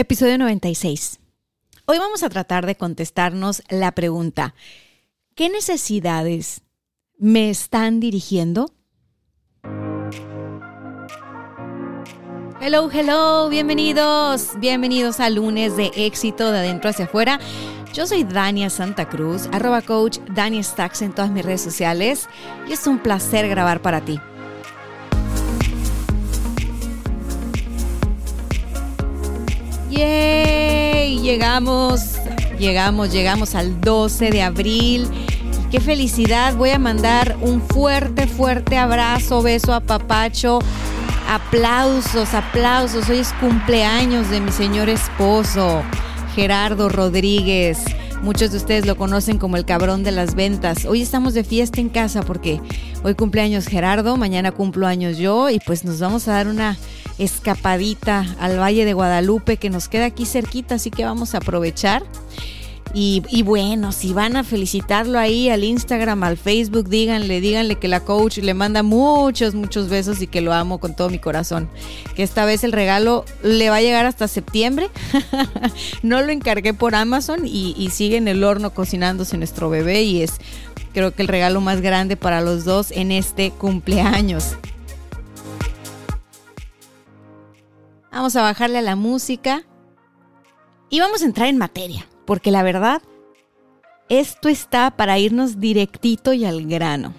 Episodio 96. Hoy vamos a tratar de contestarnos la pregunta, ¿qué necesidades me están dirigiendo? Hello, hello, bienvenidos, bienvenidos a lunes de éxito de adentro hacia afuera. Yo soy Dania Santa Cruz, arroba coach Dania Stacks en todas mis redes sociales y es un placer grabar para ti. ¡Yay! Llegamos, llegamos, llegamos al 12 de abril. ¡Qué felicidad! Voy a mandar un fuerte, fuerte abrazo, beso a Papacho. Aplausos, aplausos. Hoy es cumpleaños de mi señor esposo, Gerardo Rodríguez. Muchos de ustedes lo conocen como el cabrón de las ventas. Hoy estamos de fiesta en casa porque hoy cumpleaños Gerardo, mañana cumplo años yo y pues nos vamos a dar una escapadita al Valle de Guadalupe que nos queda aquí cerquita, así que vamos a aprovechar. Y, bueno, si van a felicitarlo ahí al Instagram, al Facebook, díganle, díganle que la coach le manda muchos, muchos besos y que lo amo con todo mi corazón. Que esta vez el regalo le va a llegar hasta septiembre. no lo encargué por Amazon y, y sigue en el horno cocinándose nuestro bebé y es creo que el regalo más grande para los dos en este cumpleaños. Vamos a bajarle a la música y vamos a entrar en materia porque la verdad, esto está para irnos directito y al grano.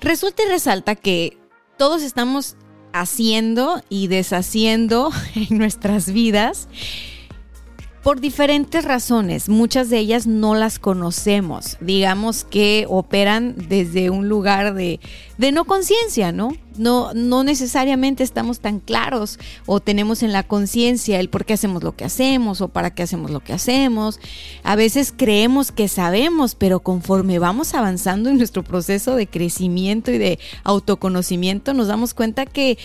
Resulta y resalta que todos estamos haciendo y deshaciendo en nuestras vidas por diferentes razones. Muchas de ellas no las conocemos. Digamos que operan desde un lugar de, no conciencia, ¿no? ¿no? No necesariamente estamos tan claros o tenemos en la conciencia el por qué hacemos lo que hacemos o para qué hacemos lo que hacemos. A veces creemos que sabemos, pero conforme vamos avanzando en nuestro proceso de crecimiento y de autoconocimiento, nos damos cuenta que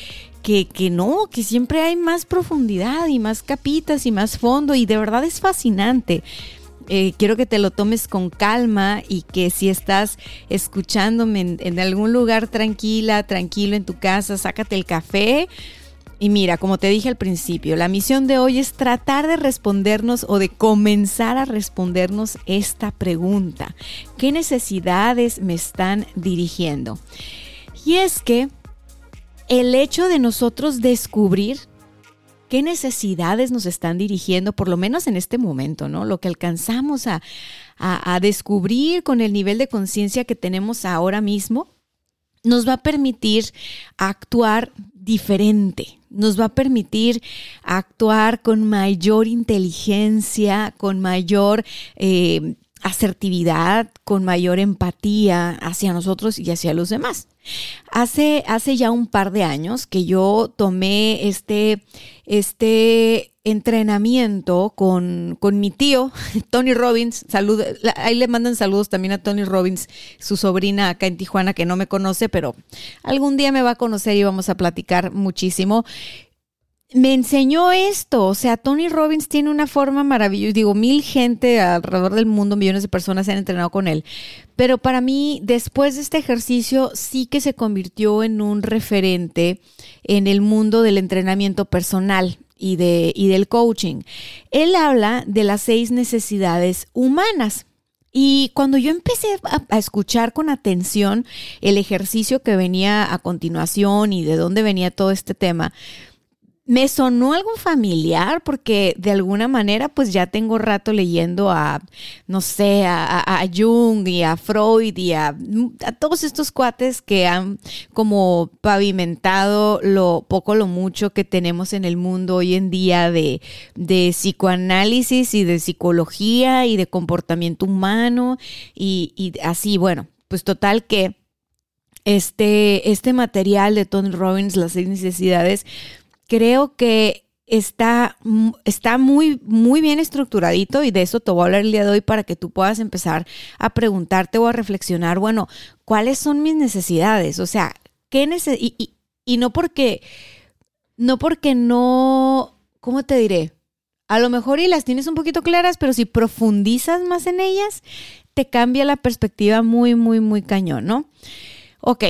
que, que no, que siempre hay más profundidad y más capitas y más fondo y de verdad es fascinante. Eh, quiero que te lo tomes con calma y que si estás escuchándome en, en, algún lugar tranquila, tranquilo en tu casa, sácate el café. Y mira, como te dije al principio, la misión de hoy es tratar de respondernos o de comenzar a respondernos esta pregunta. ¿Qué necesidades me están dirigiendo? Y es que el hecho de nosotros descubrir qué necesidades nos están dirigiendo, por lo menos en este momento, ¿no? Lo que alcanzamos a, descubrir con el nivel de conciencia que tenemos ahora mismo, nos va a permitir actuar diferente, nos va a permitir actuar con mayor inteligencia, con mayor eh, asertividad, con mayor empatía hacia nosotros y hacia los demás. Hace, hace ya un par de años que yo tomé este, este entrenamiento con, con, mi tío, Tony Robbins. Salud, ahí le mandan saludos también a Tony Robbins, su sobrina acá en Tijuana, que no me conoce, pero algún día me va a conocer y vamos a platicar muchísimo me enseñó esto. O sea, Tony Robbins tiene una forma maravillosa. Digo, mil gente alrededor del mundo, millones de personas se han entrenado con él. Pero para mí, después de este ejercicio, sí que se convirtió en un referente en el mundo del entrenamiento personal. Y, de, y del coaching. Él habla de las seis necesidades humanas. Y cuando yo empecé a, escuchar con atención el ejercicio que venía a continuación y de dónde venía todo este tema, me sonó algo familiar porque de alguna manera pues ya tengo rato leyendo a, no sé, a, Jung y a Freud y a, todos estos cuates que han como pavimentado lo poco, lo mucho que tenemos en el mundo hoy en día de, de psicoanálisis y de psicología y de comportamiento humano y, y así, bueno, pues total que este, este material de Tony Robbins, las seis necesidades, creo que está, está muy, muy bien estructuradito y de eso te voy a hablar el día de hoy para que tú puedas empezar a preguntarte o a reflexionar, bueno, ¿cuáles son mis necesidades? O sea, ¿qué neces y, y, no porque, no porque no, ¿cómo te diré? A lo mejor y las tienes un poquito claras, pero si profundizas más en ellas, te cambia la perspectiva muy, muy, muy cañón, ¿no? Ok,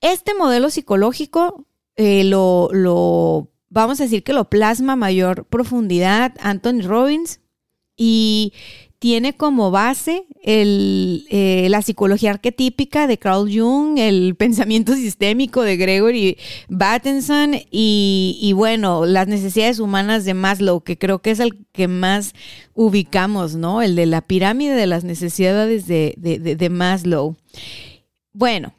este modelo psicológico eh, lo, lo vamos a decir que lo plasma a mayor profundidad Anthony Robbins y tiene como base eh, la psicología arquetípica de Carl Jung, el pensamiento sistémico de Gregory Bateson y, y, bueno, las necesidades humanas de Maslow, que creo que es el que más ubicamos, ¿no? El de la pirámide de las necesidades de, de, de Maslow. Bueno,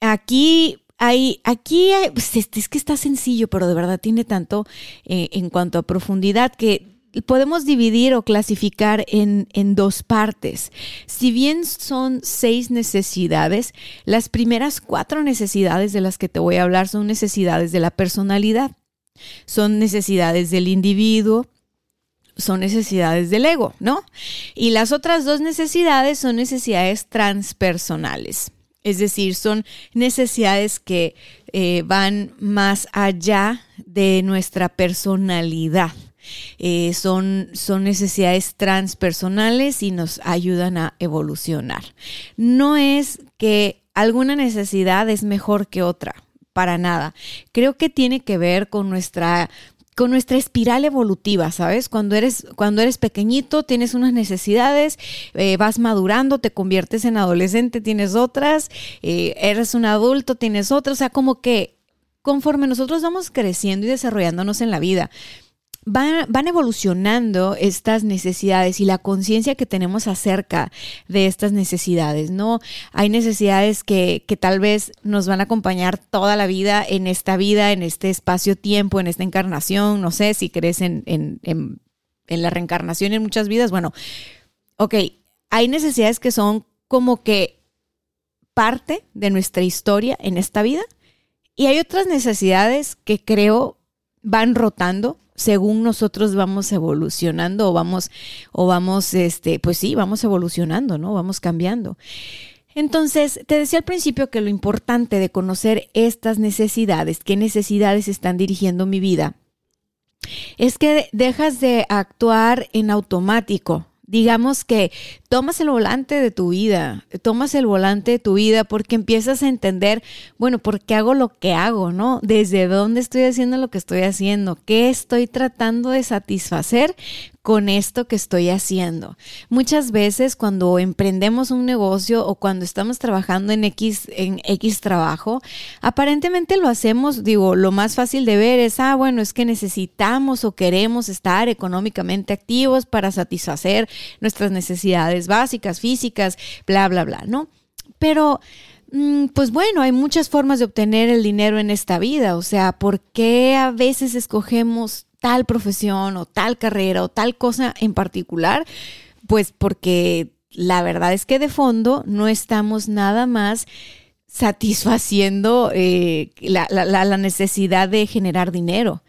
aquí aquí pues, es que está sencillo, pero de verdad tiene tanto eh, en cuanto a profundidad que podemos dividir o clasificar en, en, dos partes. Si bien son seis necesidades, las primeras cuatro necesidades de las que te voy a hablar son necesidades de la personalidad, son necesidades del individuo, son necesidades del ego, ¿no? Y las otras dos necesidades son necesidades transpersonales. Es decir, son necesidades que eh, van más allá de nuestra personalidad. Eh, son, son necesidades transpersonales y nos ayudan a evolucionar. No es que alguna necesidad es mejor que otra, para nada. Creo que tiene que ver con nuestra con nuestra espiral evolutiva, ¿sabes? Cuando eres, cuando eres pequeñito tienes unas necesidades, eh, vas madurando, te conviertes en adolescente, tienes otras, eh, eres un adulto, tienes otras, o sea, como que conforme nosotros vamos creciendo y desarrollándonos en la vida, van, evolucionando estas necesidades y la conciencia que tenemos acerca de estas necesidades, ¿no? Hay necesidades que, tal vez nos van a acompañar toda la vida en esta vida, en este espacio-tiempo, en esta encarnación, no sé si crees en, en, en, en la reencarnación en muchas vidas, bueno, ok, hay necesidades que son como que parte de nuestra historia en esta vida y hay otras necesidades que creo van rotando según nosotros vamos evolucionando o vamos, o vamos, este, pues sí, vamos evolucionando, ¿no? Vamos cambiando. Entonces, te decía al principio que lo importante de conocer estas necesidades, qué necesidades están dirigiendo mi vida, es que dejas de actuar en automático. Digamos que tomas el volante de tu vida, tomas el volante de tu vida porque empiezas a entender, bueno, ¿por qué hago lo que hago, no? ¿Desde dónde estoy haciendo lo que estoy haciendo? ¿Qué estoy tratando de satisfacer con esto que estoy haciendo? Muchas veces cuando emprendemos un negocio o cuando estamos trabajando en X, en X trabajo, aparentemente lo hacemos, digo, lo más fácil de ver es, ah, bueno, es que necesitamos o queremos estar económicamente activos para satisfacer nuestras necesidades básicas, físicas, bla, bla, bla, ¿no? Pero mm, pues bueno, hay muchas formas de obtener el dinero en esta vida. O sea, ¿por qué a veces escogemos tal profesión o tal carrera o tal cosa en particular? Pues porque la verdad es que de fondo no estamos nada más satisfaciendo eh, la necesidad de generar dinero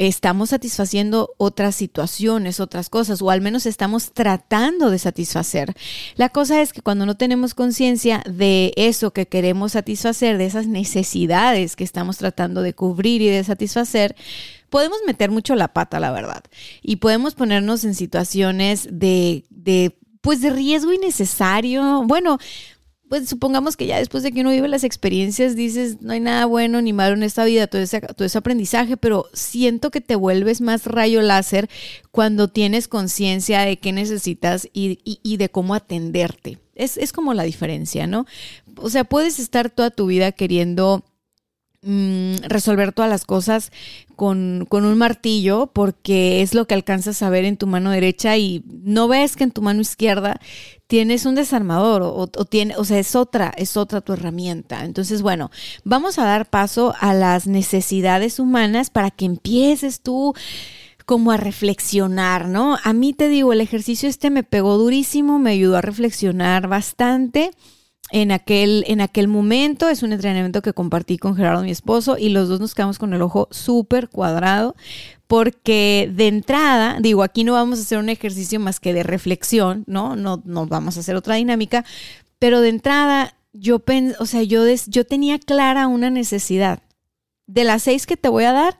estamos satisfaciendo otras situaciones, otras cosas, o al menos estamos tratando de satisfacer. La cosa es que cuando no tenemos conciencia de eso que queremos satisfacer, de esas necesidades que estamos tratando de cubrir y de satisfacer, podemos meter mucho la pata, la verdad, y podemos ponernos en situaciones de, de pues de riesgo innecesario. Bueno, pues supongamos que ya después de que uno vive las experiencias dices, no hay nada bueno ni malo en esta vida, todo ese, todo ese aprendizaje, pero siento que te vuelves más rayo láser cuando tienes conciencia de qué necesitas y, y, de cómo atenderte. Es, es como la diferencia, ¿no? O sea, puedes estar toda tu vida queriendo Mm, resolver todas las cosas con, un martillo porque es lo que alcanzas a ver en tu mano derecha y no ves que en tu mano izquierda tienes un desarmador o, tiene, o sea, es otra, es otra tu herramienta. Entonces, bueno, vamos a dar paso a las necesidades humanas para que empieces tú como a reflexionar, ¿no? A mí te digo, el ejercicio este me pegó durísimo, me ayudó a reflexionar bastante en aquel, en aquel momento. Es un entrenamiento que compartí con Gerardo, mi esposo, y los dos nos quedamos con el ojo súper cuadrado, porque de entrada, digo, aquí no vamos a hacer un ejercicio más que de reflexión, ¿no? No, vamos a hacer otra dinámica, pero de entrada, yo, o sea, yo, yo tenía clara una necesidad. De las seis que te voy a dar,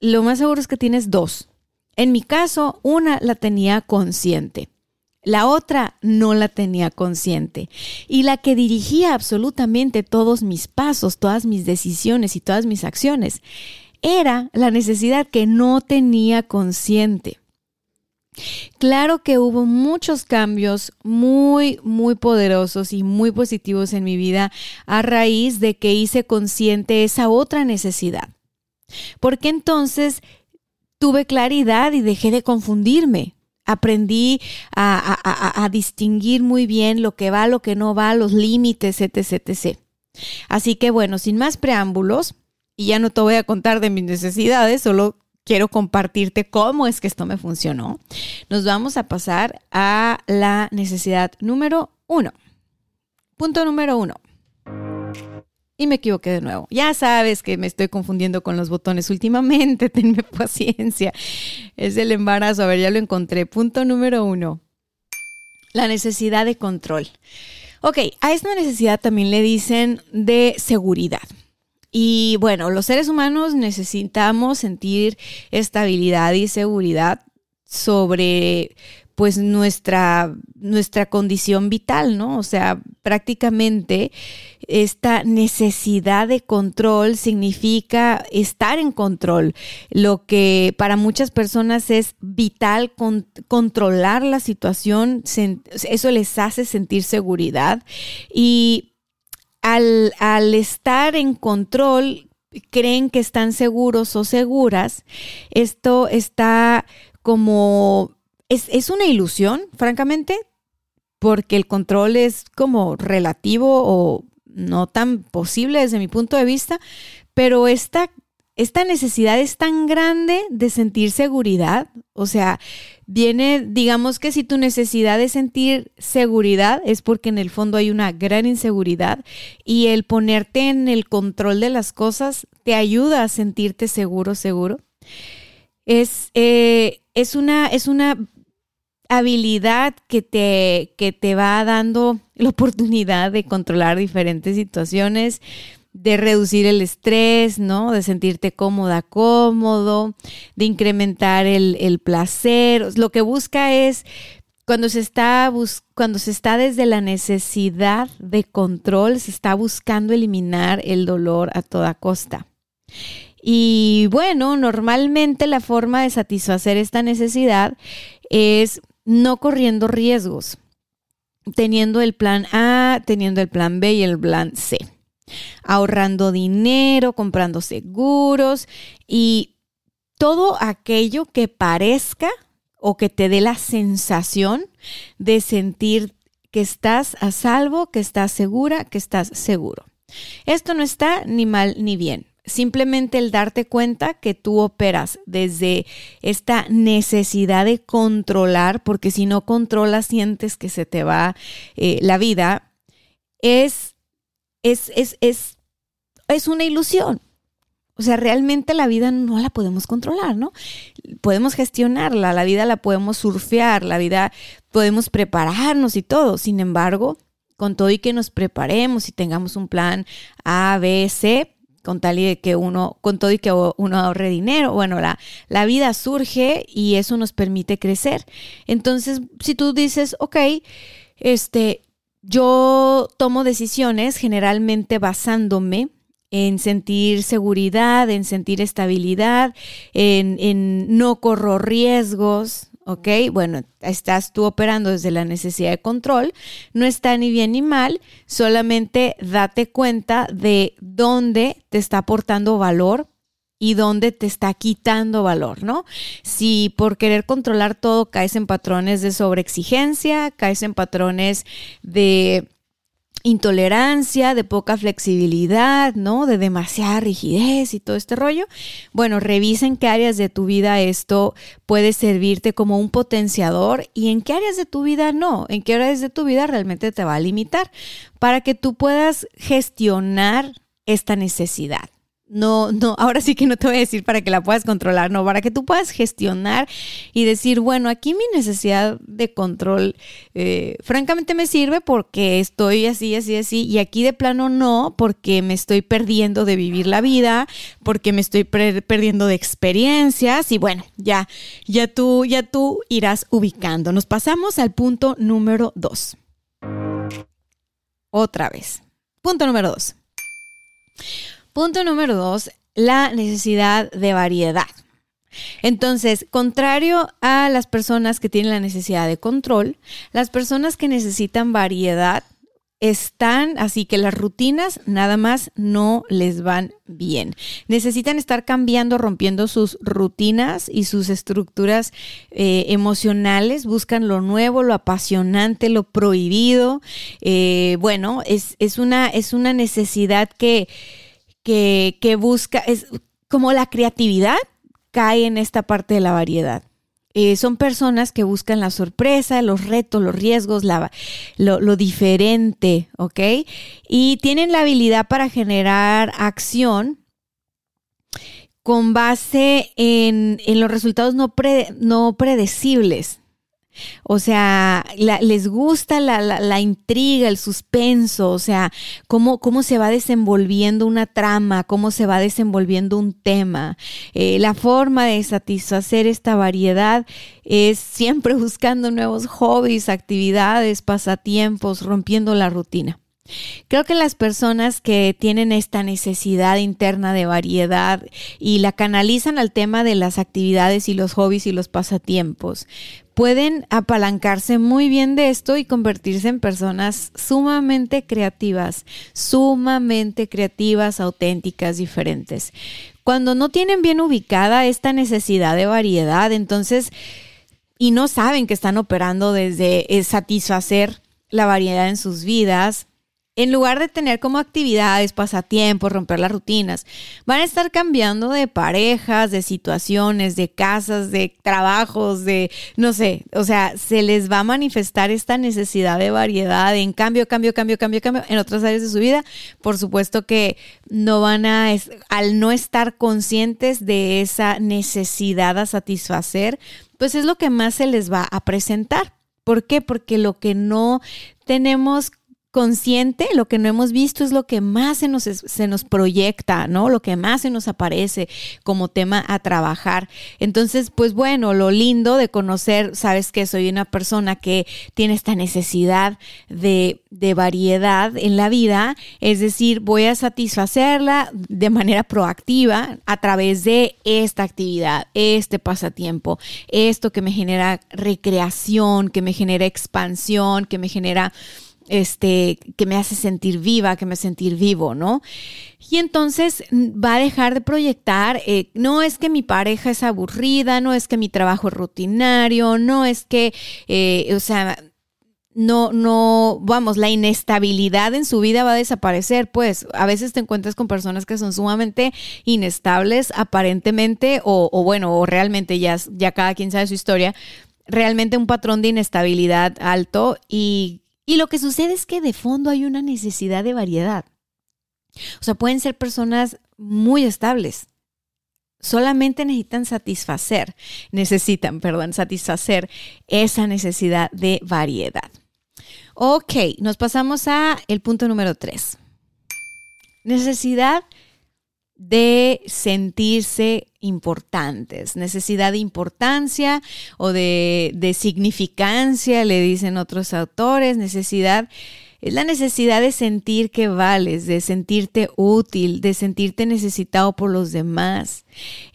lo más seguro es que tienes dos. En mi caso, una la tenía consciente. La otra no la tenía consciente. Y la que dirigía absolutamente todos mis pasos, todas mis decisiones y todas mis acciones era la necesidad que no tenía consciente. Claro que hubo muchos cambios muy, muy poderosos y muy positivos en mi vida a raíz de que hice consciente esa otra necesidad. Porque entonces tuve claridad y dejé de confundirme aprendí a, distinguir muy bien lo que va, lo que no va, los límites, etc, etc. Así que bueno, sin más preámbulos, y ya no te voy a contar de mis necesidades, solo quiero compartirte cómo es que esto me funcionó. Nos vamos a pasar a la necesidad número uno. Punto número uno. Y me equivoqué de nuevo. Ya sabes que me estoy confundiendo con los botones últimamente, tenme paciencia. Es el embarazo. A ver, ya lo encontré. Punto número uno. La necesidad de control. Ok, a esta necesidad también le dicen de seguridad. Y bueno, los seres humanos necesitamos sentir estabilidad y seguridad sobre pues nuestra, nuestra condición vital, ¿no? O sea, prácticamente esta necesidad de control significa estar en control, lo que para muchas personas es vital controlar la situación, eso les hace sentir seguridad y al, al estar en control creen que están seguros o seguras, esto está como es, una ilusión, francamente, porque el control es como relativo o no tan posible desde mi punto de vista, pero esta, esta necesidad es tan grande de sentir seguridad, o sea, viene, digamos que si tu necesidad de sentir seguridad es porque en el fondo hay una gran inseguridad y el ponerte en el control de las cosas te ayuda a sentirte seguro, seguro. Es, eh, es, una, es una habilidad que te, que te va dando la oportunidad de controlar diferentes situaciones, de reducir el estrés, ¿no? De sentirte cómoda, cómodo, de incrementar el, placer. Lo que busca es cuando se está cuando se está desde la necesidad de control, se está buscando eliminar el dolor a toda costa. Y bueno, normalmente la forma de satisfacer esta necesidad es no corriendo riesgos, teniendo el plan A, teniendo el plan B y el plan C, ahorrando dinero, comprando seguros y todo aquello que parezca o que te dé la sensación de sentir que estás a salvo, que estás segura, que estás seguro. Esto no está ni mal ni bien simplemente el darte cuenta que tú operas desde esta necesidad de controlar, porque si no controlas sientes que se te va eh, la vida, es, es, es, es, es una ilusión. O sea, realmente la vida no la podemos controlar, ¿no? Podemos gestionarla, la vida la podemos surfear, la vida podemos prepararnos y todo. Sin embargo, con todo y que nos preparemos y tengamos un plan A, B, C, con tal y que uno, con todo y que uno ahorre dinero. Bueno, la, la vida surge y eso nos permite crecer. Entonces, si tú dices, ok, este, yo tomo decisiones generalmente basándome en sentir seguridad, en sentir estabilidad, en, en no corro riesgos, ¿ok? Bueno, estás tú operando desde la necesidad de control, no está ni bien ni mal, solamente date cuenta de dónde te está aportando valor y dónde te está quitando valor, ¿no? Si por querer controlar todo caes en patrones de sobreexigencia, caes en patrones de intolerancia, de poca flexibilidad, ¿no? De demasiada rigidez y todo este rollo. Bueno, revisen qué áreas de tu vida esto puede servirte como un potenciador y en qué áreas de tu vida no, en qué áreas de tu vida realmente te va a limitar para que tú puedas gestionar esta necesidad no, no, ahora sí que no te voy a decir para que la puedas controlar, no, para que tú puedas gestionar y decir, bueno, aquí mi necesidad de control eh, francamente me sirve porque estoy así, así, así, y aquí de plano no, porque me estoy perdiendo de vivir la vida, porque me estoy perdiendo de experiencias y bueno, ya, ya tú, ya tú irás ubicando. Nos pasamos al punto número dos. Otra vez. Punto número dos. Punto número dos, la necesidad de variedad. Entonces, contrario a las personas que tienen la necesidad de control, las personas que necesitan variedad están así que las rutinas nada más no les van bien. Necesitan estar cambiando, rompiendo sus rutinas y sus estructuras eh, emocionales. Buscan lo nuevo, lo apasionante, lo prohibido. Eh, bueno, es, es, una, es una necesidad que que, busca, es como la creatividad cae en esta parte de la variedad. Eh, son personas que buscan la sorpresa, los retos, los riesgos, la, lo, diferente, ¿ok? Y tienen la habilidad para generar acción con base en, los resultados no, no predecibles. O sea, les gusta la, intriga, el suspenso, o sea, cómo, cómo, se va desenvolviendo una trama, cómo se va desenvolviendo un tema. Eh, la forma de satisfacer esta variedad es siempre buscando nuevos hobbies, actividades, pasatiempos, rompiendo la rutina. Creo que las personas que tienen esta necesidad interna de variedad y la canalizan al tema de las actividades y los hobbies y los pasatiempos, pueden apalancarse muy bien de esto y convertirse en personas sumamente creativas, sumamente creativas, auténticas, diferentes. Cuando no tienen bien ubicada esta necesidad de variedad, entonces, y no saben que están operando desde eh, satisfacer la variedad en sus vidas, en lugar de tener como actividades, pasatiempos, romper las rutinas, van a estar cambiando de parejas, de situaciones, de casas, de trabajos, de, no sé, o sea, se les va a manifestar esta necesidad de variedad en cambio, cambio, cambio, cambio, cambio en otras áreas de su vida. Por supuesto que no van a, al no estar conscientes de esa necesidad a satisfacer, pues es lo que más se les va a presentar. ¿Por qué? Porque lo que no tenemos consciente, lo que no hemos visto es lo que más se nos, se nos proyecta, ¿no? Lo que más se nos aparece como tema a trabajar. Entonces, pues bueno, lo lindo de conocer, sabes que soy una persona que tiene esta necesidad de, de variedad en la vida, es decir, voy a satisfacerla de manera proactiva a través de esta actividad, este pasatiempo, esto que me genera recreación, que me genera expansión, que me genera este, que me hace sentir viva, que me hace sentir vivo, ¿no? Y entonces mm, va a dejar de proyectar, eh, no es que mi pareja es aburrida, no es que mi trabajo es rutinario, no es que, eh, o sea, no, no, vamos, la inestabilidad en su vida va a desaparecer, pues a veces te encuentras con personas que son sumamente inestables aparentemente o, o bueno, o realmente ya, ya cada quien sabe su historia, realmente un patrón de inestabilidad alto y y lo que sucede es que de fondo hay una necesidad de variedad. O sea, pueden ser personas muy estables. Solamente necesitan satisfacer, necesitan, perdón, satisfacer esa necesidad de variedad. Ok, nos pasamos a el punto número tres. Necesidad de sentirse importantes, necesidad de importancia o de, de, significancia, le dicen otros autores, necesidad, es la necesidad de sentir que vales, de sentirte útil, de sentirte necesitado por los demás.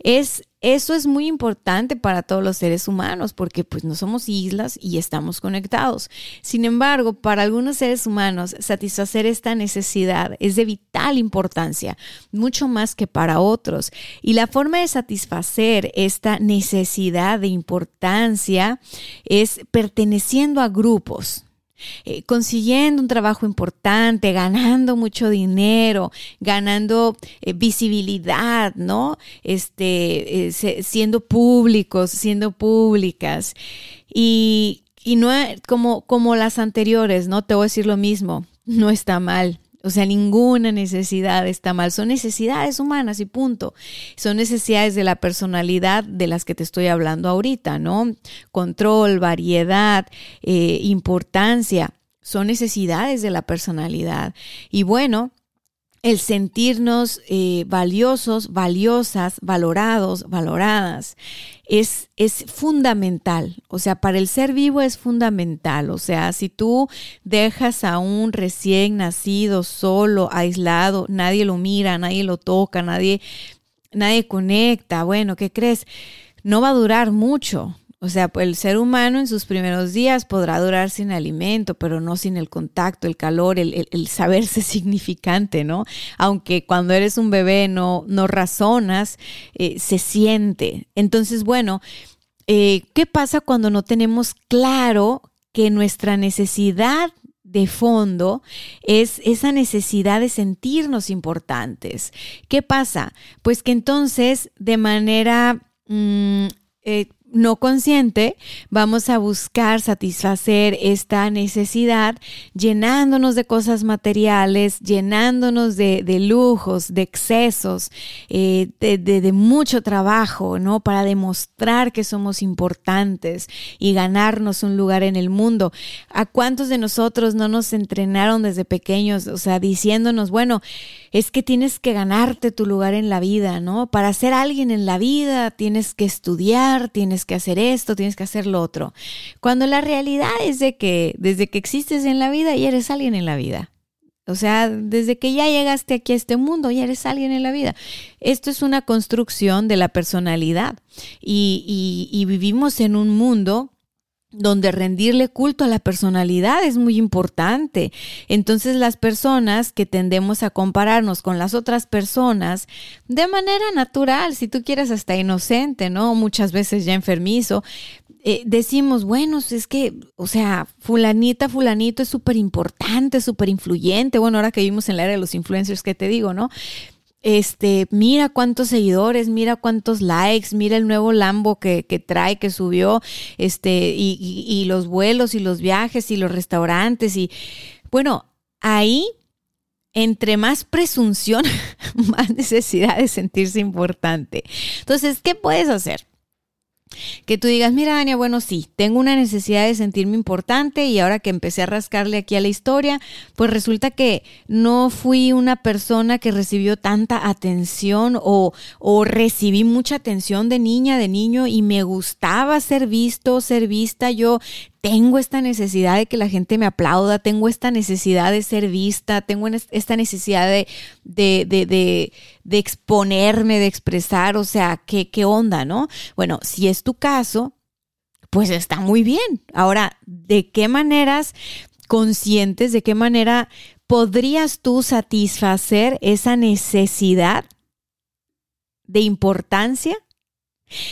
Es eso es muy importante para todos los seres humanos porque pues no somos islas y estamos conectados. Sin embargo, para algunos seres humanos satisfacer esta necesidad es de vital importancia, mucho más que para otros. Y la forma de satisfacer esta necesidad de importancia es perteneciendo a grupos eh, consiguiendo un trabajo importante, ganando mucho dinero, ganando eh, visibilidad, ¿no? Este, eh, siendo públicos, siendo públicas. Y, y no como, como las anteriores, ¿no? Te voy a decir lo mismo, no está mal. O sea, ninguna necesidad está mal. Son necesidades humanas y punto. Son necesidades de la personalidad de las que te estoy hablando ahorita, ¿no? Control, variedad, eh, importancia. Son necesidades de la personalidad. Y bueno, el sentirnos eh, valiosos, valiosas, valorados, valoradas, es, es fundamental. O sea, para el ser vivo es fundamental. O sea, si tú dejas a un recién nacido solo, aislado, nadie lo mira, nadie lo toca, nadie, nadie conecta, bueno, ¿qué crees? No va a durar mucho. O sea, pues el ser humano en sus primeros días podrá durar sin alimento, pero no sin el contacto, el calor, el, saberse significante, ¿no? Aunque cuando eres un bebé no, no razonas, eh, se siente. Entonces, bueno, eh, ¿qué pasa cuando no tenemos claro que nuestra necesidad de fondo es esa necesidad de sentirnos importantes. ¿Qué pasa? Pues que entonces de manera mm, eh, no consciente, vamos a buscar satisfacer esta necesidad llenándonos de cosas materiales, llenándonos de, lujos, de excesos, eh, de, mucho trabajo, ¿no? Para demostrar que somos importantes y ganarnos un lugar en el mundo. ¿A cuántos de nosotros no nos entrenaron desde pequeños, o sea, diciéndonos, bueno, es que tienes que ganarte tu lugar en la vida, ¿no? Para ser alguien en la vida tienes que estudiar, tienes que hacer esto, tienes que hacer lo otro. Cuando la realidad es de que desde que existes en la vida ya eres alguien en la vida. O sea, desde que ya llegaste aquí a este mundo, ya eres alguien en la vida. Esto es una construcción de la personalidad y, y vivimos en un mundo donde rendirle culto a la personalidad es muy importante. Entonces las personas que tendemos a compararnos con las otras personas de manera natural, si tú quieres hasta inocente, ¿no? Muchas veces ya enfermizo, eh, decimos, bueno, es que, o sea, fulanita, fulanito es súper importante, súper influyente. Bueno, ahora que vivimos en la era de los influencers, ¿qué te digo, no? Este, mira cuántos seguidores, mira cuántos likes, mira el nuevo Lambo que, trae, que subió, este, y, y, los vuelos y los viajes y los restaurantes y bueno, ahí entre más presunción, más necesidad de sentirse importante. Entonces, ¿qué puedes hacer? Que tú digas, mira, Dania, bueno, sí, tengo una necesidad de sentirme importante y ahora que empecé a rascarle aquí a la historia, pues resulta que no fui una persona que recibió tanta atención o, o recibí mucha atención de niña, de niño y me gustaba ser visto, ser vista. Yo tengo esta necesidad de que la gente me aplauda, tengo esta necesidad de ser vista, tengo esta necesidad de, de, de, de exponerme, de expresar, o sea, ¿qué, ¿qué onda, no? Bueno, si es tu caso, pues está muy bien. Ahora, ¿de qué maneras conscientes, de qué manera podrías tú satisfacer esa necesidad de importancia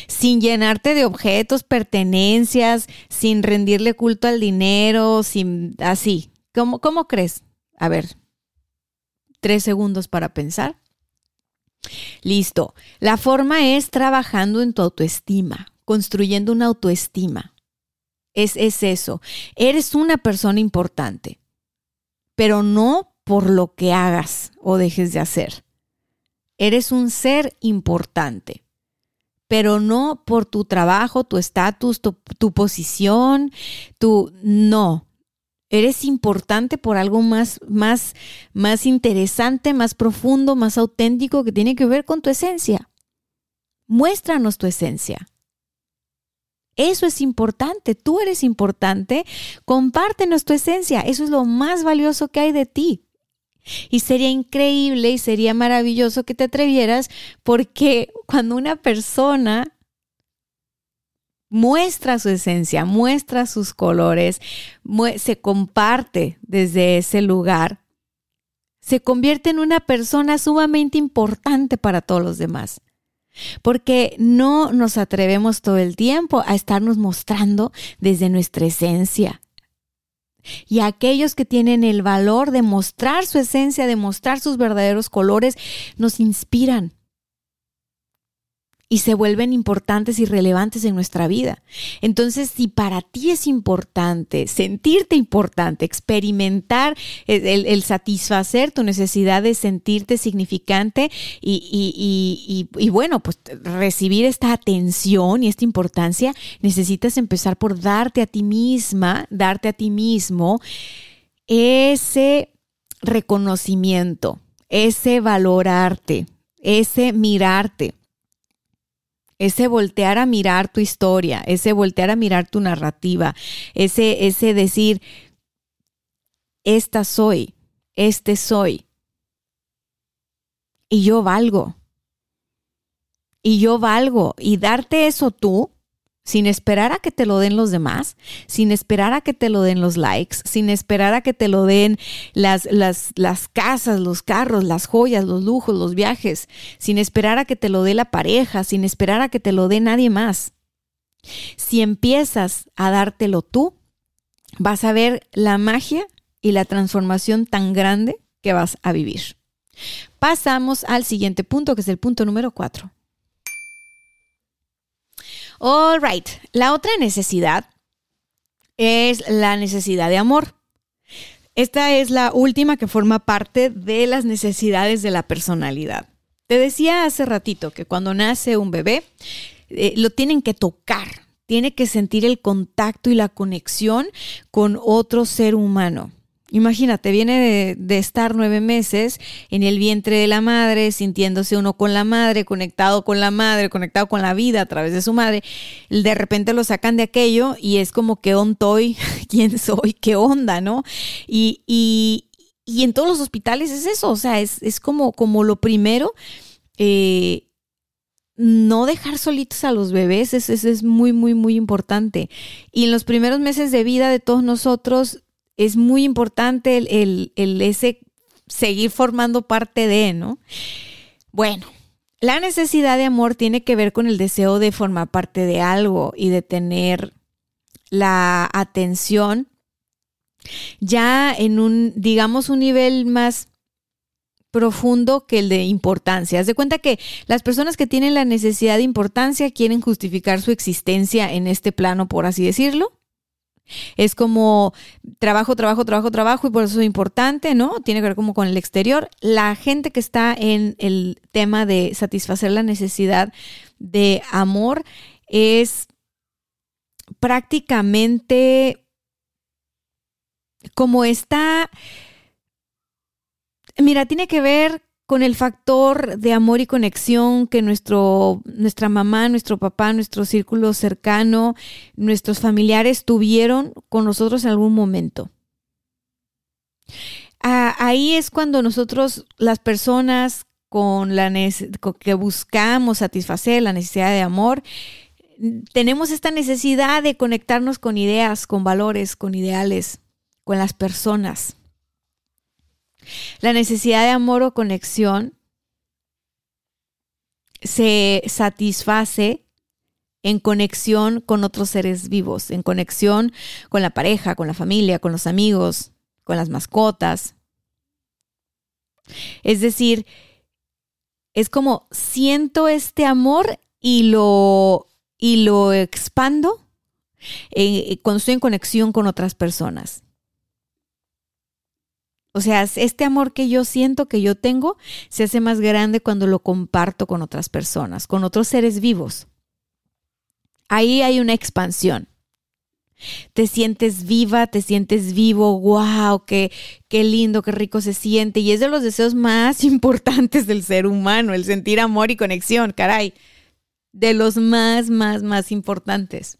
sin llenarte de objetos, pertenencias, sin rendirle culto al dinero, sin así. ¿Cómo, cómo crees? A ver, tres segundos para pensar. Listo. La forma es trabajando en tu autoestima, construyendo una autoestima. Es, es eso. Eres una persona importante, pero no por lo que hagas o dejes de hacer. Eres un ser importante pero no por tu trabajo, tu estatus, tu, posición, tu no. Eres importante por algo más, más, más interesante, más profundo, más auténtico que tiene que ver con tu esencia. Muéstranos tu esencia. Eso es importante, tú eres importante, compártenos tu esencia, eso es lo más valioso que hay de ti. Y sería increíble y sería maravilloso que te atrevieras porque cuando una persona muestra su esencia, muestra sus colores, se comparte desde ese lugar, se convierte en una persona sumamente importante para todos los demás. Porque no nos atrevemos todo el tiempo a estarnos mostrando desde nuestra esencia, Y aquellos que tienen el valor de mostrar su esencia, de mostrar sus verdaderos colores, nos inspiran y se vuelven importantes y relevantes en nuestra vida. Entonces, si para ti es importante sentirte importante, experimentar el, satisfacer tu necesidad de sentirte significante y, y, bueno, pues recibir esta atención y esta importancia, necesitas empezar por darte a ti misma, darte a ti mismo ese reconocimiento, ese valorarte, ese mirarte ese voltear a mirar tu historia, ese voltear a mirar tu narrativa, ese, ese decir, esta soy, este soy. Y yo valgo. Y yo valgo. Y darte eso tú sin esperar a que te lo den los demás, sin esperar a que te lo den los likes, sin esperar a que te lo den las, las, las, casas, los carros, las joyas, los lujos, los viajes, sin esperar a que te lo dé la pareja, sin esperar a que te lo dé nadie más. Si empiezas a dártelo tú, vas a ver la magia y la transformación tan grande que vas a vivir. Pasamos al siguiente punto, que es el punto número cuatro. All right. La otra necesidad es la necesidad de amor. Esta es la última que forma parte de las necesidades de la personalidad. Te decía hace ratito que cuando nace un bebé, eh, lo tienen que tocar, tiene que sentir el contacto y la conexión con otro ser humano. Imagínate, viene de, estar nueve meses en el vientre de la madre, sintiéndose uno con la madre, conectado con la madre, conectado con la vida a través de su madre. De repente lo sacan de aquello y es como que ontoy, quién soy, qué onda, ¿no? Y, y, y, en todos los hospitales es eso, o sea, es, es como, como lo primero. Eh, no dejar solitos a los bebés, es muy, muy, muy importante. Y en los primeros meses de vida de todos nosotros, es muy importante el, ese seguir formando parte de, ¿no? Bueno, la necesidad de amor tiene que ver con el deseo de formar parte de algo y de tener la atención ya en un, digamos, un nivel más profundo que el de importancia. Haz de cuenta que las personas que tienen la necesidad de importancia quieren justificar su existencia en este plano, por así decirlo. Es como trabajo, trabajo, trabajo, trabajo y por eso es importante, ¿no? Tiene que ver como con el exterior. La gente que está en el tema de satisfacer la necesidad de amor es prácticamente como está, mira, tiene que ver con el factor de amor y conexión que nuestro, nuestra mamá, nuestro papá, nuestro círculo cercano, nuestros familiares tuvieron con nosotros en algún momento. ahí es cuando nosotros, las personas con la que buscamos satisfacer la necesidad de amor, tenemos esta necesidad de conectarnos con ideas, con valores, con ideales, con las personas. La necesidad de amor o conexión se satisface en conexión con otros seres vivos, en conexión con la pareja, con la familia, con los amigos, con las mascotas. Es decir, es como siento este amor y lo, y lo expando eh, cuando estoy en conexión con otras personas. O sea, este amor que yo siento, que yo tengo, se hace más grande cuando lo comparto con otras personas, con otros seres vivos. Ahí hay una expansión. Te sientes viva, te sientes vivo, wow, qué, qué lindo, qué rico se siente. Y es de los deseos más importantes del ser humano, el sentir amor y conexión, caray. De los más, más, más importantes.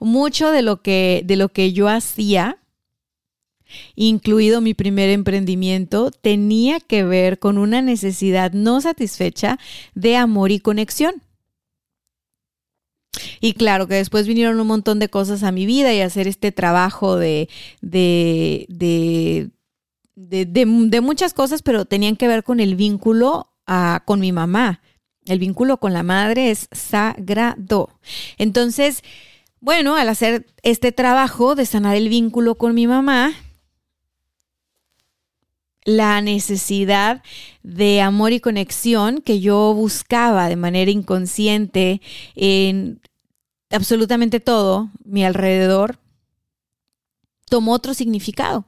Mucho de lo que, de lo que yo hacía incluido mi primer emprendimiento, tenía que ver con una necesidad no satisfecha de amor y conexión. Y claro que después vinieron un montón de cosas a mi vida y hacer este trabajo de, de, de, de, muchas cosas, pero tenían que ver con el vínculo ah, con mi mamá. El vínculo con la madre es sagrado. Entonces, bueno, al hacer este trabajo de sanar el vínculo con mi mamá, la necesidad de amor y conexión que yo buscaba de manera inconsciente en absolutamente todo mi alrededor, tomó otro significado.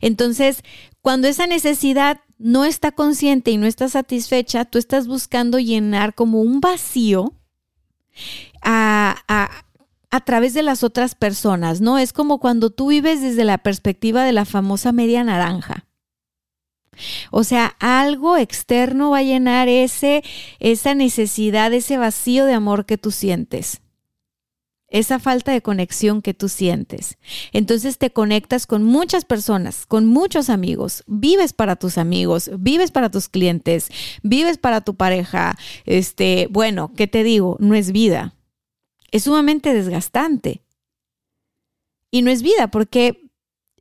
Entonces, cuando esa necesidad no está consciente y no está satisfecha, tú estás buscando llenar como un vacío a, a, través de las otras personas, ¿no? Es como cuando tú vives desde la perspectiva de la famosa media naranja. O sea, algo externo va a llenar ese, esa necesidad, ese vacío de amor que tú sientes esa falta de conexión que tú sientes. Entonces te conectas con muchas personas, con muchos amigos, vives para tus amigos, vives para tus clientes, vives para tu pareja. Este, bueno, ¿qué te digo? No es vida. Es sumamente desgastante. Y no es vida porque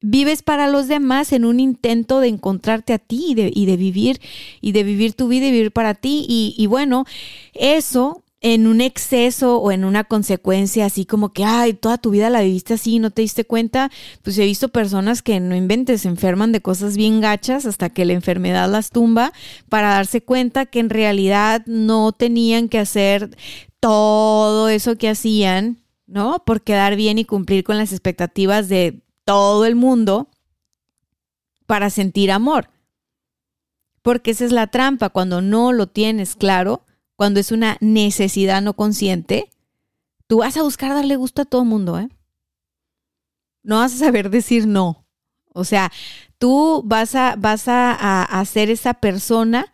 vives para los demás en un intento de encontrarte a ti y de, y de vivir y de vivir tu vida y vivir para ti. Y, y bueno, eso en un exceso o en una consecuencia así como que, ay, toda tu vida la viviste así y no te diste cuenta, pues he visto personas que no inventes, se enferman de cosas bien gachas hasta que la enfermedad las tumba para darse cuenta que en realidad no tenían que hacer todo eso que hacían, ¿no? Por quedar bien y cumplir con las expectativas de todo el mundo para sentir amor. Porque esa es la trampa, cuando no lo tienes claro, cuando es una necesidad no consciente, tú vas a buscar darle gusto a todo el mundo, ¿eh? No vas a saber decir no. O sea, tú vas a, vas a, ser esa persona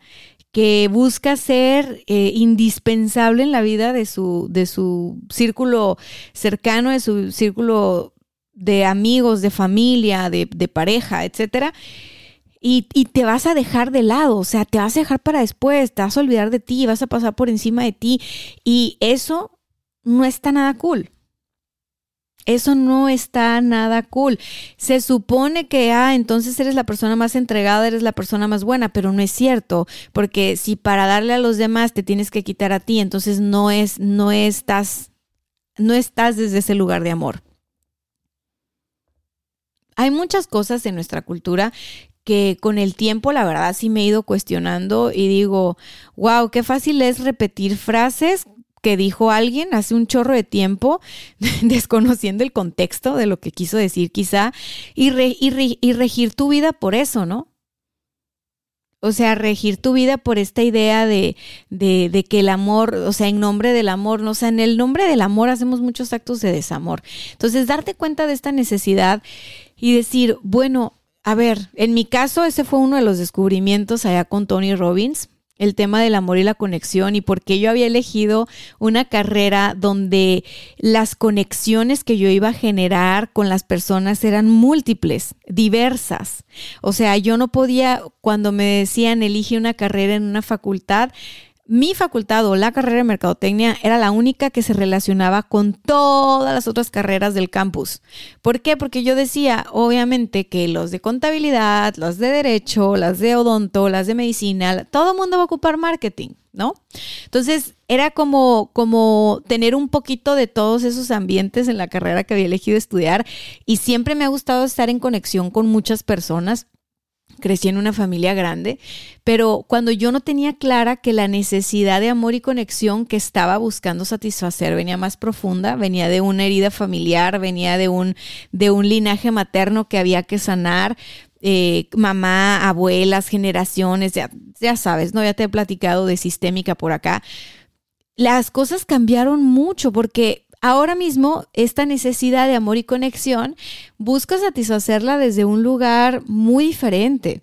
que busca ser eh, indispensable en la vida de su, de su círculo cercano, de su círculo de amigos, de familia, de, pareja, etcétera y, te vas a dejar de lado, o sea, te vas a dejar para después, te vas a olvidar de ti, vas a pasar por encima de ti y eso no está nada cool. Eso no está nada cool. Se supone que, ah, entonces eres la persona más entregada, eres la persona más buena, pero no es cierto, porque si para darle a los demás te tienes que quitar a ti, entonces no es, no estás, no estás desde ese lugar de amor. Hay muchas cosas en nuestra cultura que con el tiempo la verdad sí me he ido cuestionando y digo, wow, qué fácil es repetir frases que dijo alguien hace un chorro de tiempo, desconociendo el contexto de lo que quiso decir quizá, y, regir tu vida por eso, ¿no? O sea, regir tu vida por esta idea de, de, de, que el amor, o sea, en nombre del amor, ¿no? o sea, en el nombre del amor hacemos muchos actos de desamor. Entonces, darte cuenta de esta necesidad y decir, bueno, a ver, en mi caso ese fue uno de los descubrimientos allá con Tony Robbins, el tema del amor y la conexión y por qué yo había elegido una carrera donde las conexiones que yo iba a generar con las personas eran múltiples, diversas. O sea, yo no podía, cuando me decían elige una carrera en una facultad, mi facultad o la carrera de mercadotecnia era la única que se relacionaba con todas las otras carreras del campus. ¿Por qué? Porque yo decía, obviamente, que los de contabilidad, los de derecho, las de odonto, las de medicina, todo el mundo va a ocupar marketing, ¿no? Entonces, era como, como tener un poquito de todos esos ambientes en la carrera que había elegido estudiar y siempre me ha gustado estar en conexión con muchas personas crecí en una familia grande, pero cuando yo no tenía clara que la necesidad de amor y conexión que estaba buscando satisfacer venía más profunda, venía de una herida familiar, venía de un, de un linaje materno que había que sanar, eh, mamá, abuelas, generaciones, ya, ya sabes, ¿no? Ya te he platicado de sistémica por acá. Las cosas cambiaron mucho porque ahora mismo esta necesidad de amor y conexión busca satisfacerla desde un lugar muy diferente.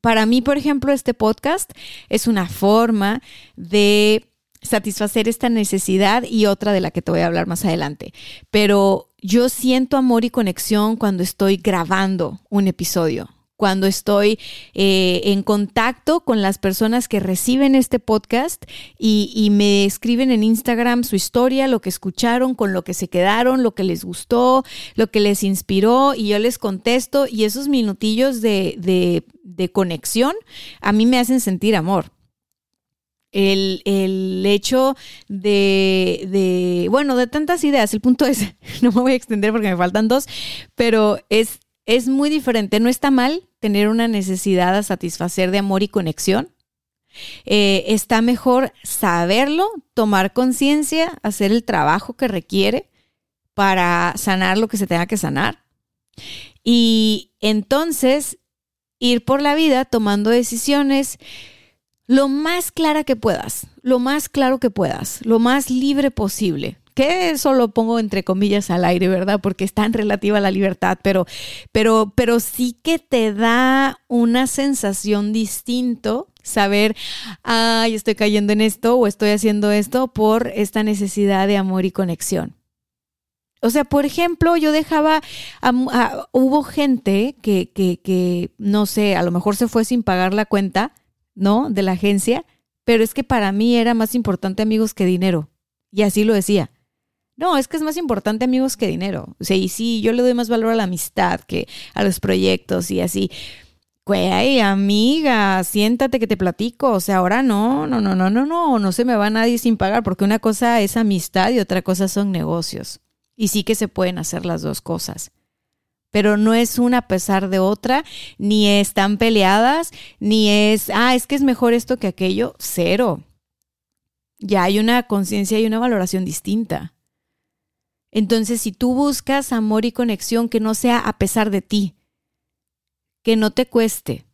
Para mí, por ejemplo, este podcast es una forma de satisfacer esta necesidad y otra de la que te voy a hablar más adelante. Pero yo siento amor y conexión cuando estoy grabando un episodio, cuando estoy eh, en contacto con las personas que reciben este podcast y, me escriben en Instagram su historia, lo que escucharon, con lo que se quedaron, lo que les gustó, lo que les inspiró y yo les contesto y esos minutillos de, de conexión a mí me hacen sentir amor. El, el hecho de, de, bueno, de tantas ideas, el punto es, no me voy a extender porque me faltan dos, pero es, es muy diferente. No está mal tener una necesidad a satisfacer de amor y conexión. Eh, está mejor saberlo, tomar conciencia, hacer el trabajo que requiere para sanar lo que se tenga que sanar. Y entonces ir por la vida tomando decisiones lo más clara que puedas, lo más claro que puedas, lo más libre posible. Que eso lo pongo entre comillas al aire, ¿verdad? Porque es tan relativa a la libertad, pero, pero, pero sí que te da una sensación distinto saber, ay, estoy cayendo en esto o estoy haciendo esto por esta necesidad de amor y conexión. O sea, por ejemplo, yo dejaba, hubo gente que, que, que, no sé, a lo mejor se fue sin pagar la cuenta, ¿no? De la agencia, pero es que para mí era más importante amigos que dinero. Y así lo decía. No, es que es más importante amigos que dinero. O sea, y sí, yo le doy más valor a la amistad que a los proyectos y así. Güey, amiga, siéntate que te platico. O sea, ahora no, no, no, no, no, no, no se me va nadie sin pagar, porque una cosa es amistad y otra cosa son negocios. Y sí que se pueden hacer las dos cosas. Pero no es una a pesar de otra, ni están peleadas, ni es, ah, es que es mejor esto que aquello. Cero. Ya hay una conciencia y una valoración distinta. Entonces, si tú buscas amor y conexión que no sea a pesar de ti, que no te cueste,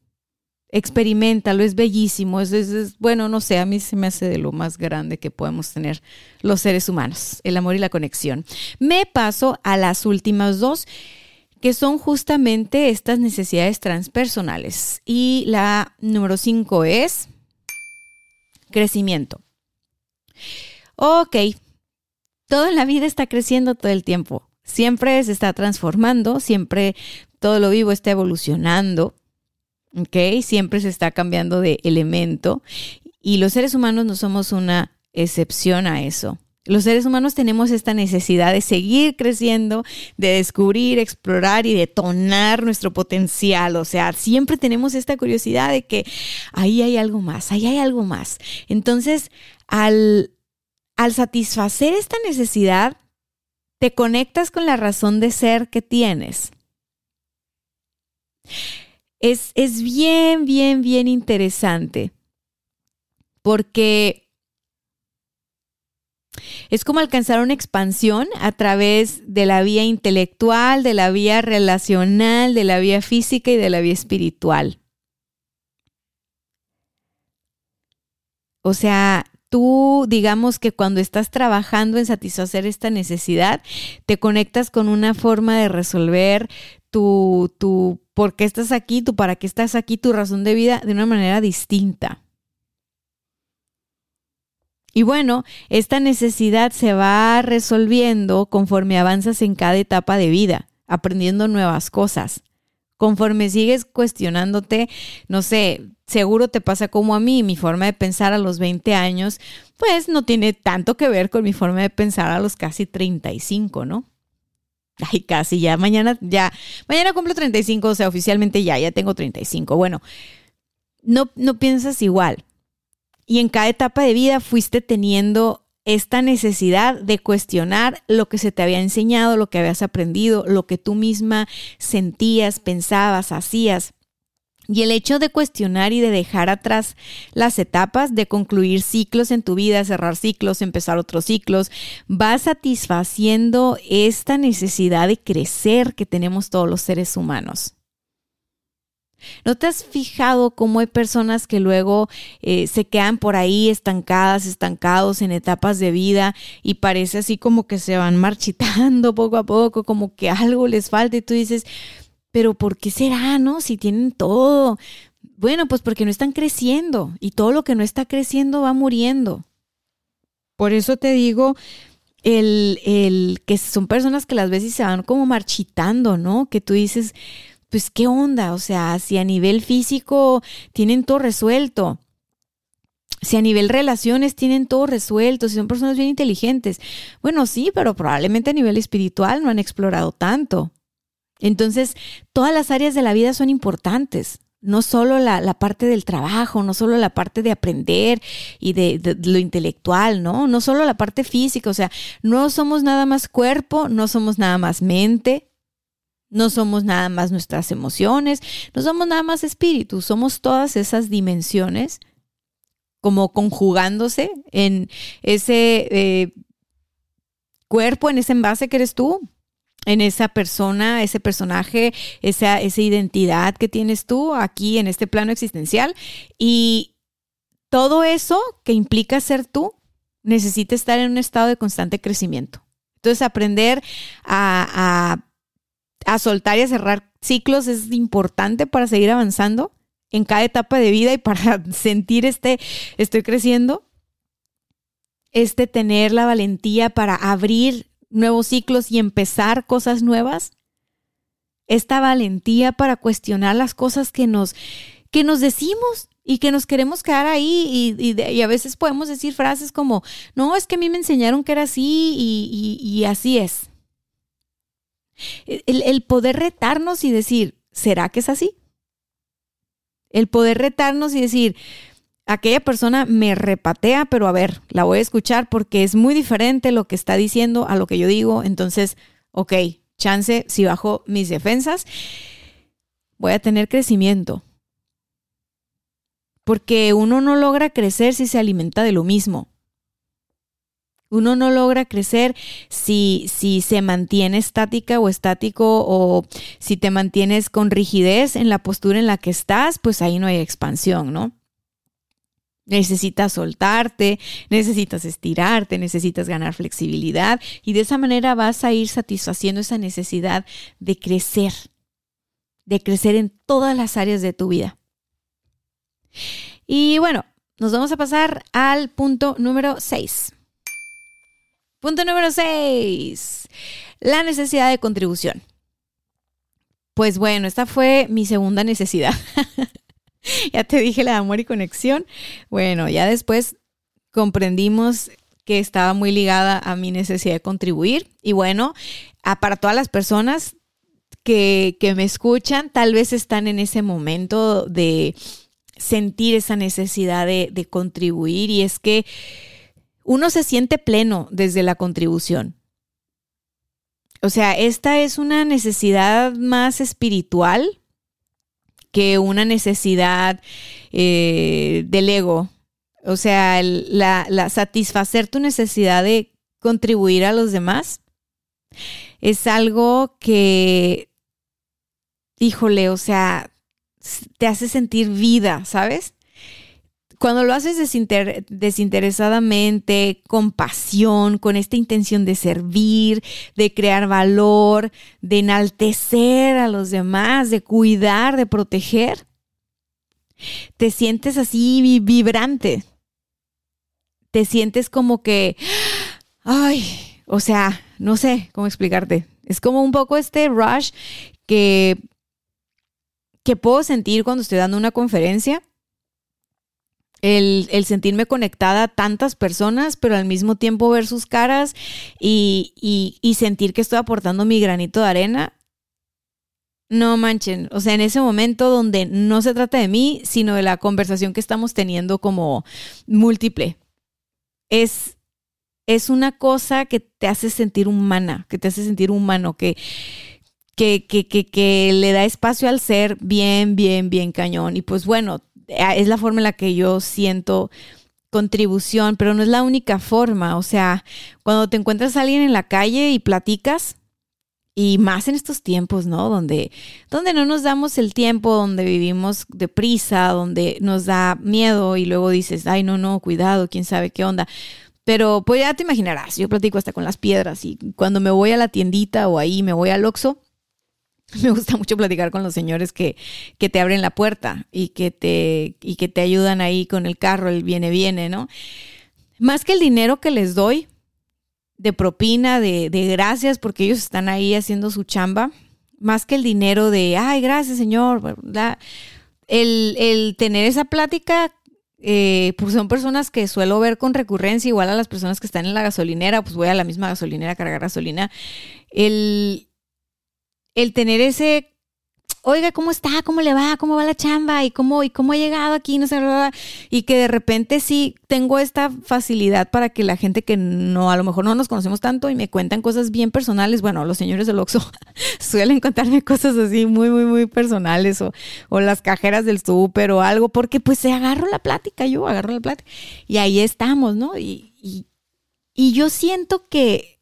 experimentalo, es bellísimo, es, bueno, no sé, a mí se me hace de lo más grande que podemos tener los seres humanos, el amor y la conexión. Me paso a las últimas dos, que son justamente estas necesidades transpersonales. Y la número cinco es crecimiento. Ok, todo en la vida está creciendo todo el tiempo. Siempre se está transformando, siempre todo lo vivo está evolucionando. ¿ok? Siempre se está cambiando de elemento y los seres humanos no somos una excepción a eso. Los seres humanos tenemos esta necesidad de seguir creciendo, de descubrir, explorar y detonar nuestro potencial. O sea, siempre tenemos esta curiosidad de que ahí hay algo más, ahí hay algo más. Entonces, al, al satisfacer esta necesidad, te conectas con la razón de ser que tienes. Es, bien, bien, bien interesante porque es como alcanzar una expansión a través de la vía intelectual, de la vía relacional, de la vía física y de la vía espiritual. O sea, tú digamos que cuando estás trabajando en satisfacer esta necesidad, te conectas con una forma de resolver tu, tu por qué estás aquí, tu para qué estás aquí, tu razón de vida de una manera distinta. Y bueno, esta necesidad se va resolviendo conforme avanzas en cada etapa de vida, aprendiendo nuevas cosas. Conforme sigues cuestionándote, no sé, seguro te pasa como a mí, mi forma de pensar a los 20 años, pues no tiene tanto que ver con mi forma de pensar a los casi 35, ¿no? Ay, casi ya, mañana ya, mañana cumplo 35, o sea, oficialmente ya, ya tengo 35. Bueno, no, no piensas igual. Y en cada etapa de vida fuiste teniendo esta necesidad de cuestionar lo que se te había enseñado, lo que habías aprendido, lo que tú misma sentías, pensabas, hacías. Y el hecho de cuestionar y de dejar atrás las etapas, de concluir ciclos en tu vida, cerrar ciclos, empezar otros ciclos, va satisfaciendo esta necesidad de crecer que tenemos todos los seres humanos. ¿No te has fijado cómo hay personas que luego eh, se quedan por ahí estancadas, estancados en etapas de vida y parece así como que se van marchitando poco a poco, como que algo les falta y tú dices, pero ¿por qué será, no? Si tienen todo. Bueno, pues porque no están creciendo y todo lo que no está creciendo va muriendo. Por eso te digo, el, el que son personas que las veces se van como marchitando, ¿no? Que tú dices, pues qué onda, o sea, si a nivel físico tienen todo resuelto, si a nivel relaciones tienen todo resuelto, si son personas bien inteligentes, bueno, sí, pero probablemente a nivel espiritual no han explorado tanto. Entonces, todas las áreas de la vida son importantes. no solo la, parte del trabajo, no solo la parte de aprender y de, lo intelectual, ¿no? No solo la parte física, o sea, no somos nada más cuerpo, no somos nada más mente, no somos nada más nuestras emociones, no somos nada más espíritu, somos todas esas dimensiones como conjugándose en ese eh, cuerpo, en ese envase que eres tú, en esa persona, ese personaje, esa, esa identidad que tienes tú aquí en este plano existencial. Y todo eso que implica ser tú necesita estar en un estado de constante crecimiento. Entonces, aprender a, a, a soltar y a cerrar ciclos es importante para seguir avanzando en cada etapa de vida y para sentir este, estoy creciendo, este tener la valentía para abrir nuevos ciclos y empezar cosas nuevas, esta valentía para cuestionar las cosas que nos, que nos decimos y que nos queremos quedar ahí y, a veces podemos decir frases como, no, es que a mí me enseñaron que era así y, así es. El, el poder retarnos y decir, ¿será que es así? El poder retarnos y decir, aquella persona me repatea, pero a ver, la voy a escuchar porque es muy diferente lo que está diciendo a lo que yo digo. Entonces, ok, chance, si bajo mis defensas, voy a tener crecimiento. Porque uno no logra crecer si se alimenta de lo mismo. Uno no logra crecer si, si se mantiene estática o estático o si te mantienes con rigidez en la postura en la que estás, pues ahí no hay expansión, ¿no? Necesitas soltarte, necesitas estirarte, necesitas ganar flexibilidad y de esa manera vas a ir satisfaciendo esa necesidad de crecer, de crecer en todas las áreas de tu vida. Y bueno, nos vamos a pasar al punto número 6. Punto número 6. La necesidad de contribución. Pues bueno, esta fue mi segunda necesidad. ya te dije la de amor y conexión. Bueno, ya después comprendimos que estaba muy ligada a mi necesidad de contribuir. Y bueno, para todas las personas que, me escuchan, tal vez están en ese momento de sentir esa necesidad de, de contribuir y es que uno se siente pleno desde la contribución. O sea, esta es una necesidad más espiritual que una necesidad eh, del ego. O sea, la, la satisfacer tu necesidad de contribuir a los demás es algo que, híjole, o sea, te hace sentir vida, ¿sabes? Cuando lo haces desinteresadamente, con pasión, con esta intención de servir, de crear valor, de enaltecer a los demás, de cuidar, de proteger, te sientes así vibrante. Te sientes como que, ay, o sea, no sé cómo explicarte. Es como un poco este rush que, que puedo sentir cuando estoy dando una conferencia el, sentirme conectada a tantas personas, pero al mismo tiempo ver sus caras y, sentir que estoy aportando mi granito de arena. No manchen, o sea, en ese momento donde no se trata de mí, sino de la conversación que estamos teniendo como múltiple. Es, es una cosa que te hace sentir humana, que te hace sentir humano, que, que, que, que, le da espacio al ser bien, bien, bien cañón. Y pues bueno, es la forma en la que yo siento contribución, pero no es la única forma. O sea, cuando te encuentras a alguien en la calle y platicas, y más en estos tiempos, ¿no? Donde, donde no nos damos el tiempo, donde vivimos deprisa, donde nos da miedo y luego dices, ay, no, no, cuidado, quién sabe qué onda. Pero pues ya te imaginarás, yo platico hasta con las piedras y cuando me voy a la tiendita o ahí me voy al Oxxo, me gusta mucho platicar con los señores que, que te abren la puerta y que, te, y que te ayudan ahí con el carro, el viene, viene, ¿no? Más que el dinero que les doy de propina, de, de gracias, porque ellos están ahí haciendo su chamba, más que el dinero de, ay, gracias, señor, el, el tener esa plática eh, pues son personas que suelo ver con recurrencia, igual a las personas que están en la gasolinera, pues voy a la misma gasolinera a cargar gasolina. El, el tener ese, oiga, ¿cómo está? ¿Cómo le va? ¿Cómo va la chamba? ¿Y cómo, y cómo ha llegado aquí? No sé, y que de repente sí tengo esta facilidad para que la gente que no, a lo mejor no nos conocemos tanto y me cuentan cosas bien personales, bueno, los señores del Oxxo suelen contarme cosas así muy, muy, muy personales o, o las cajeras del súper o algo, porque pues se agarro la plática, yo agarro la plática y ahí estamos, ¿no? Y, y, y yo siento que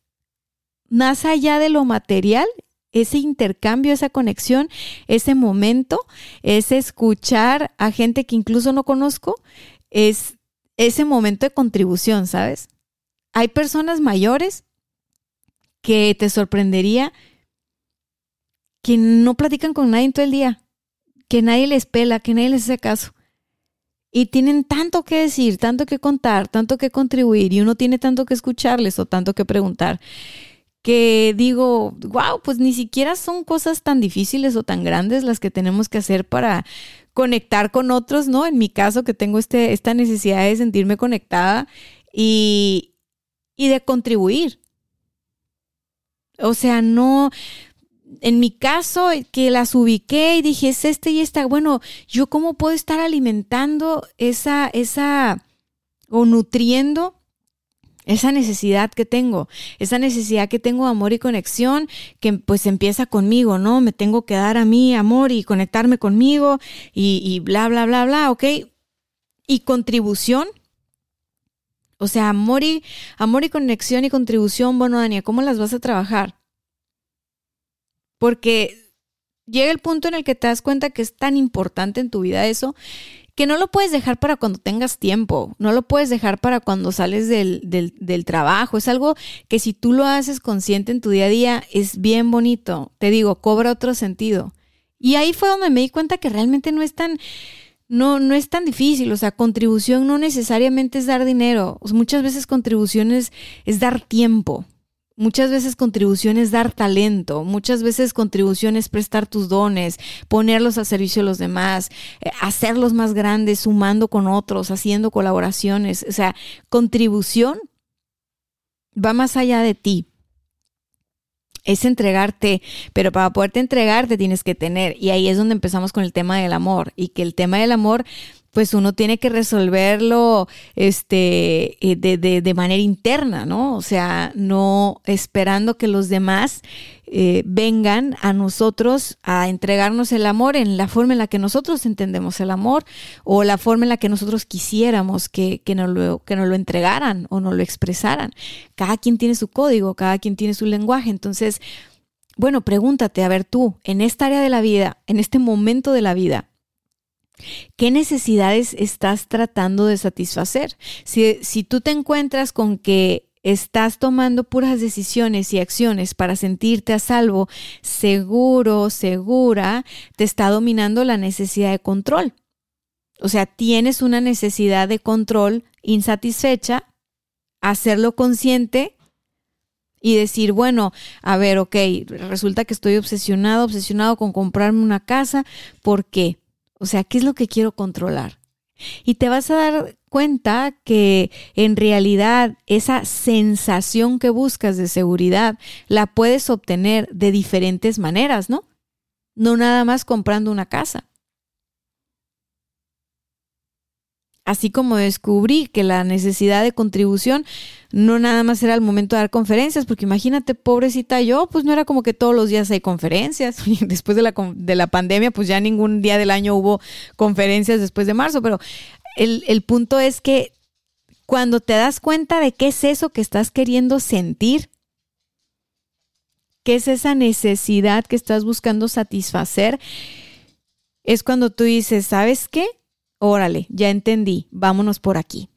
más allá de lo material, ese intercambio, esa conexión, ese momento, ese escuchar a gente que incluso no conozco, es ese momento de contribución, ¿sabes? Hay personas mayores que te sorprendería que no platican con nadie todo el día, que nadie les pela, que nadie les hace caso. Y tienen tanto que decir, tanto que contar, tanto que contribuir, y uno tiene tanto que escucharles o tanto que preguntar que digo, wow, pues ni siquiera son cosas tan difíciles o tan grandes las que tenemos que hacer para conectar con otros, ¿no? En mi caso, que tengo este, esta necesidad de sentirme conectada y, y de contribuir. O sea, no, en mi caso, que las ubiqué y dije, es este y esta, bueno, yo cómo puedo estar alimentando esa, esa, o nutriendo esa necesidad que tengo, esa necesidad que tengo de amor y conexión, que pues empieza conmigo, ¿no? Me tengo que dar a mí amor y conectarme conmigo y, bla, bla, bla, bla, ¿ok? Y contribución. O sea, amor y, amor y conexión y contribución, bueno, Dania, ¿cómo las vas a trabajar? Porque llega el punto en el que te das cuenta que es tan importante en tu vida eso que no lo puedes dejar para cuando tengas tiempo, no lo puedes dejar para cuando sales del, del, trabajo. Es algo que si tú lo haces consciente en tu día a día, es bien bonito. Te digo, cobra otro sentido. Y ahí fue donde me di cuenta que realmente no es tan, no, no es tan difícil. O sea, contribución no necesariamente es dar dinero. muchas veces contribución es dar tiempo. Muchas veces contribución es dar talento, muchas veces contribución es prestar tus dones, ponerlos al servicio de los demás, eh, hacerlos más grandes, sumando con otros, haciendo colaboraciones. O sea, contribución va más allá de ti. Es entregarte, pero para poderte entregarte tienes que tener. Y ahí es donde empezamos con el tema del amor. Y que el tema del amor pues uno tiene que resolverlo este, eh, de, de, de, manera interna, ¿no? O sea, no esperando que los demás eh, vengan a nosotros a entregarnos el amor en la forma en la que nosotros entendemos el amor o la forma en la que nosotros quisiéramos que, que, lo, que nos lo entregaran o nos lo expresaran. Cada quien tiene su código, cada quien tiene su lenguaje. Entonces, bueno, pregúntate, a ver tú, en esta área de la vida, en este momento de la vida, ¿Qué necesidades estás tratando de satisfacer? Si, si, tú te encuentras con que estás tomando puras decisiones y acciones para sentirte a salvo, seguro, segura, te está dominando la necesidad de control. O sea, tienes una necesidad de control insatisfecha, hacerlo consciente y decir, bueno, a ver, ok, resulta que estoy obsesionado, obsesionado con comprarme una casa, ¿por qué? O sea, ¿qué es lo que quiero controlar? Y te vas a dar cuenta que en realidad esa sensación que buscas de seguridad la puedes obtener de diferentes maneras, ¿no? No nada más comprando una casa. Así como descubrí que la necesidad de contribución no nada más era el momento de dar conferencias, porque imagínate, pobrecita yo, pues no era como que todos los días hay conferencias. Después de la, de la pandemia, pues ya ningún día del año hubo conferencias después de marzo, pero el, el punto es que cuando te das cuenta de qué es eso que estás queriendo sentir, qué es esa necesidad que estás buscando satisfacer, es cuando tú dices, ¿sabes qué? Órale, ya entendí, vámonos por aquí.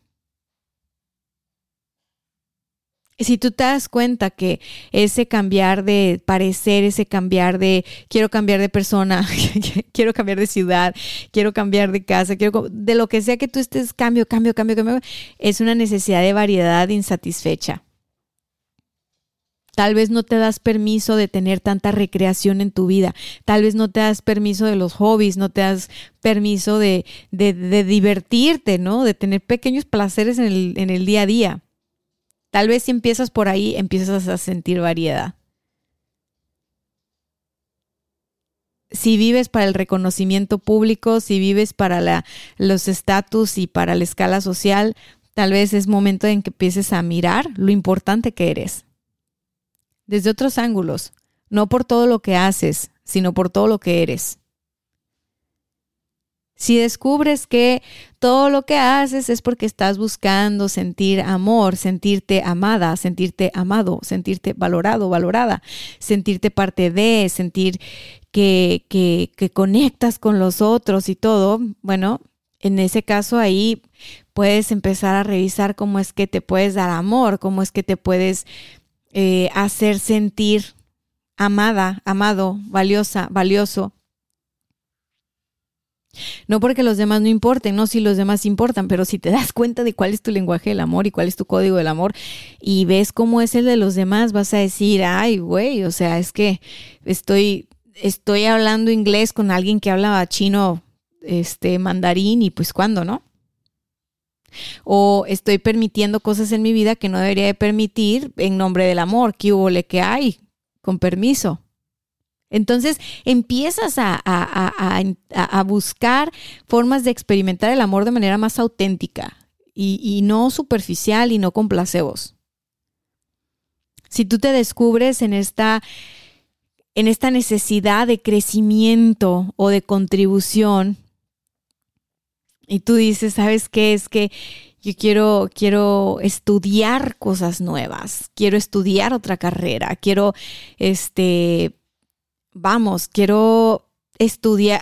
Si tú te das cuenta que ese cambiar de parecer, ese cambiar de quiero cambiar de persona, quiero cambiar de ciudad, quiero cambiar de casa, quiero de lo que sea que tú estés cambio, cambio, cambio, cambio, es una necesidad de variedad insatisfecha. Tal vez no te das permiso de tener tanta recreación en tu vida. Tal vez no te das permiso de los hobbies, no te das permiso de, de, divertirte, ¿no? De tener pequeños placeres en el, en el día a día. Tal vez si empiezas por ahí, empiezas a sentir variedad. si vives para el reconocimiento público, si vives para la, los estatus y para la escala social, tal vez es momento en que empieces a mirar lo importante que eres. Desde otros ángulos, no por todo lo que haces, sino por todo lo que eres. Si descubres que todo lo que haces es porque estás buscando sentir amor, sentirte amada, sentirte amado, sentirte valorado, valorada, sentirte parte de, sentir que, que, que conectas con los otros y todo, bueno, en ese caso ahí puedes empezar a revisar cómo es que te puedes dar amor, cómo es que te puedes eh, hacer sentir amada, amado, valiosa, valioso no porque los demás no importen, no si los demás importan, pero si te das cuenta de cuál es tu lenguaje del amor y cuál es tu código del amor y ves cómo es el de los demás, vas a decir, ay, güey, o sea, es que estoy, estoy hablando inglés con alguien que habla chino, este, mandarín y pues cuándo, ¿no? O estoy permitiendo cosas en mi vida que no debería de permitir en nombre del amor, que hubo le que hay, con permiso. Entonces empiezas a, buscar formas de experimentar el amor de manera más auténtica y, no superficial y no con placebos. Si tú te descubres en esta, en esta necesidad de crecimiento o de contribución, y tú dices, ¿sabes qué? Es que yo quiero, quiero estudiar cosas nuevas, quiero estudiar otra carrera, quiero este, vamos, quiero estudiar,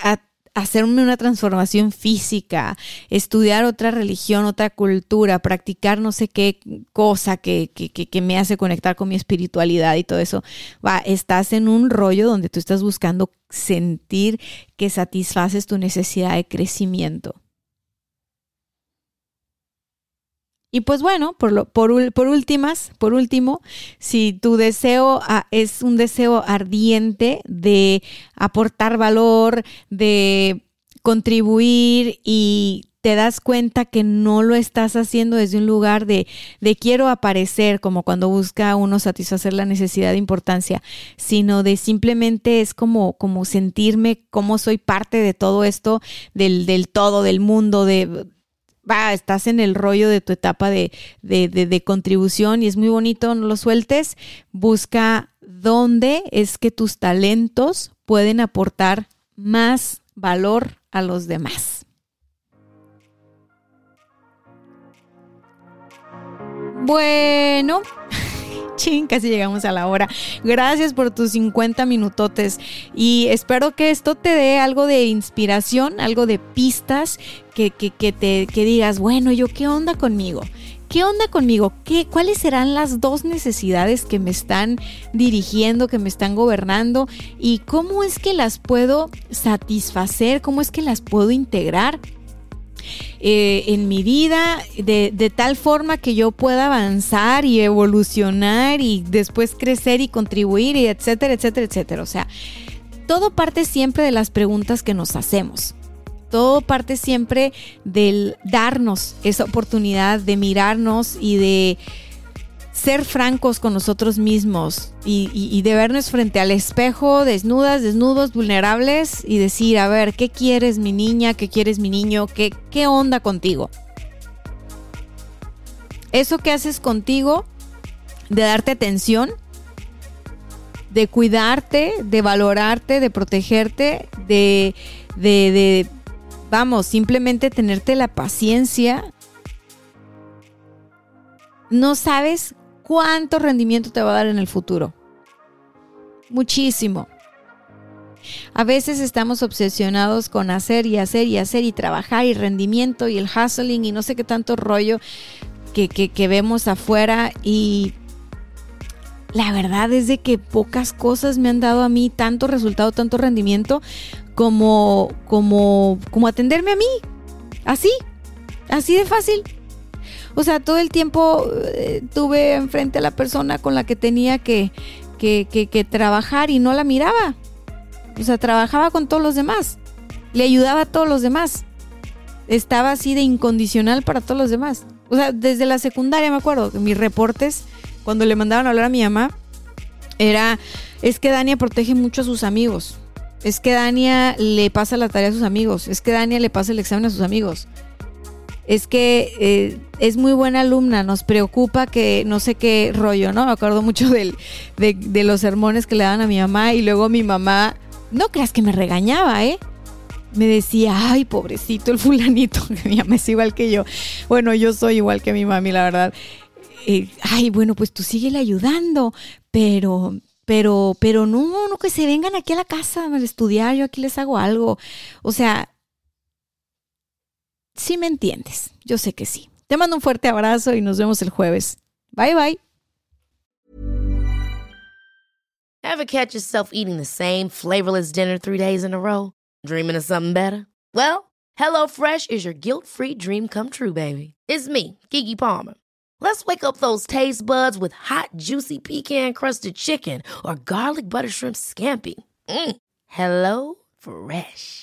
hacerme una transformación física, estudiar otra religión, otra cultura, practicar no sé qué cosa que, que, que, me hace conectar con mi espiritualidad y todo eso. Va, estás en un rollo donde tú estás buscando sentir que satisfaces tu necesidad de crecimiento. Y pues bueno, por, lo, por, por, últimas, por último, si tu deseo ah, es un deseo ardiente de aportar valor, de contribuir y te das cuenta que no lo estás haciendo desde un lugar de, de quiero aparecer, como cuando busca uno satisfacer la necesidad de importancia, sino de simplemente es como, como sentirme como soy parte de todo esto, del, del todo, del mundo, de va, estás en el rollo de tu etapa de, de, contribución y es muy bonito, no lo sueltes. Busca dónde es que tus talentos pueden aportar más valor a los demás. Bueno, Chin, casi llegamos a la hora. Gracias por tus 50 minutotes y espero que esto te dé algo de inspiración, algo de pistas, que, que, te que digas, bueno, yo qué onda conmigo. ¿Qué onda conmigo? ¿Qué, ¿Cuáles serán las dos necesidades que me están dirigiendo, que me están gobernando? ¿Y cómo es que las puedo satisfacer? ¿Cómo es que las puedo integrar? Eh, en mi vida de, de, tal forma que yo pueda avanzar y evolucionar y después crecer y contribuir y etcétera, etcétera, etcétera. O sea, todo parte siempre de las preguntas que nos hacemos. Todo parte siempre del darnos esa oportunidad de mirarnos y de ser francos con nosotros mismos y, de vernos frente al espejo, desnudas, desnudos, vulnerables y decir, a ver, ¿qué quieres mi niña? ¿Qué quieres mi niño? ¿Qué, qué onda contigo? Eso que haces contigo, de darte atención, de cuidarte, de valorarte, de protegerte, de, de, de vamos, simplemente tenerte la paciencia. No sabes cuánto rendimiento te va a dar en el futuro. Muchísimo. A veces estamos obsesionados con hacer y hacer y hacer y trabajar y rendimiento y el hustling y no sé qué tanto rollo que, que, vemos afuera y la verdad es de que pocas cosas me han dado a mí tanto resultado, tanto rendimiento como, como, como atenderme a mí. Así, así de fácil. O sea, todo el tiempo eh, tuve enfrente a la persona con la que tenía que, que, trabajar y no la miraba. O sea, trabajaba con todos los demás. Le ayudaba a todos los demás. Estaba así de incondicional para todos los demás. O sea, desde la secundaria me acuerdo que mis reportes, cuando le mandaban a hablar a mi mamá, era, es que Dania protege mucho a sus amigos. es que Dania le pasa la tarea a sus amigos, es que Dania le pasa el examen a sus amigos. Es que eh, es muy buena alumna, nos preocupa que no sé qué rollo, ¿no? Me acuerdo mucho de los sermones que le daban a mi mamá y luego mi mamá, no creas que me regañaba, ¿eh? me decía, ay, pobrecito el fulanito, que mi mamá es igual que yo. Bueno, yo soy igual que mi mami, la verdad. Eh, ay, bueno, pues tú síguele ayudando, pero, pero, pero no, no que se vengan aquí a la casa a estudiar, yo aquí les hago algo. O sea, sí me entiendes, yo sé que sí. Te mando un fuerte abrazo y nos vemos el jueves. Bye bye. Ever catch yourself eating the same flavorless dinner three days in a row? Dreaming of something better? Well, HelloFresh is your guilt-free dream come true, baby. It's me, Kiki Palmer. Let's wake up those taste buds with hot, juicy pecan-crusted chicken or garlic butter shrimp scampi. Mm. Hello Fresh.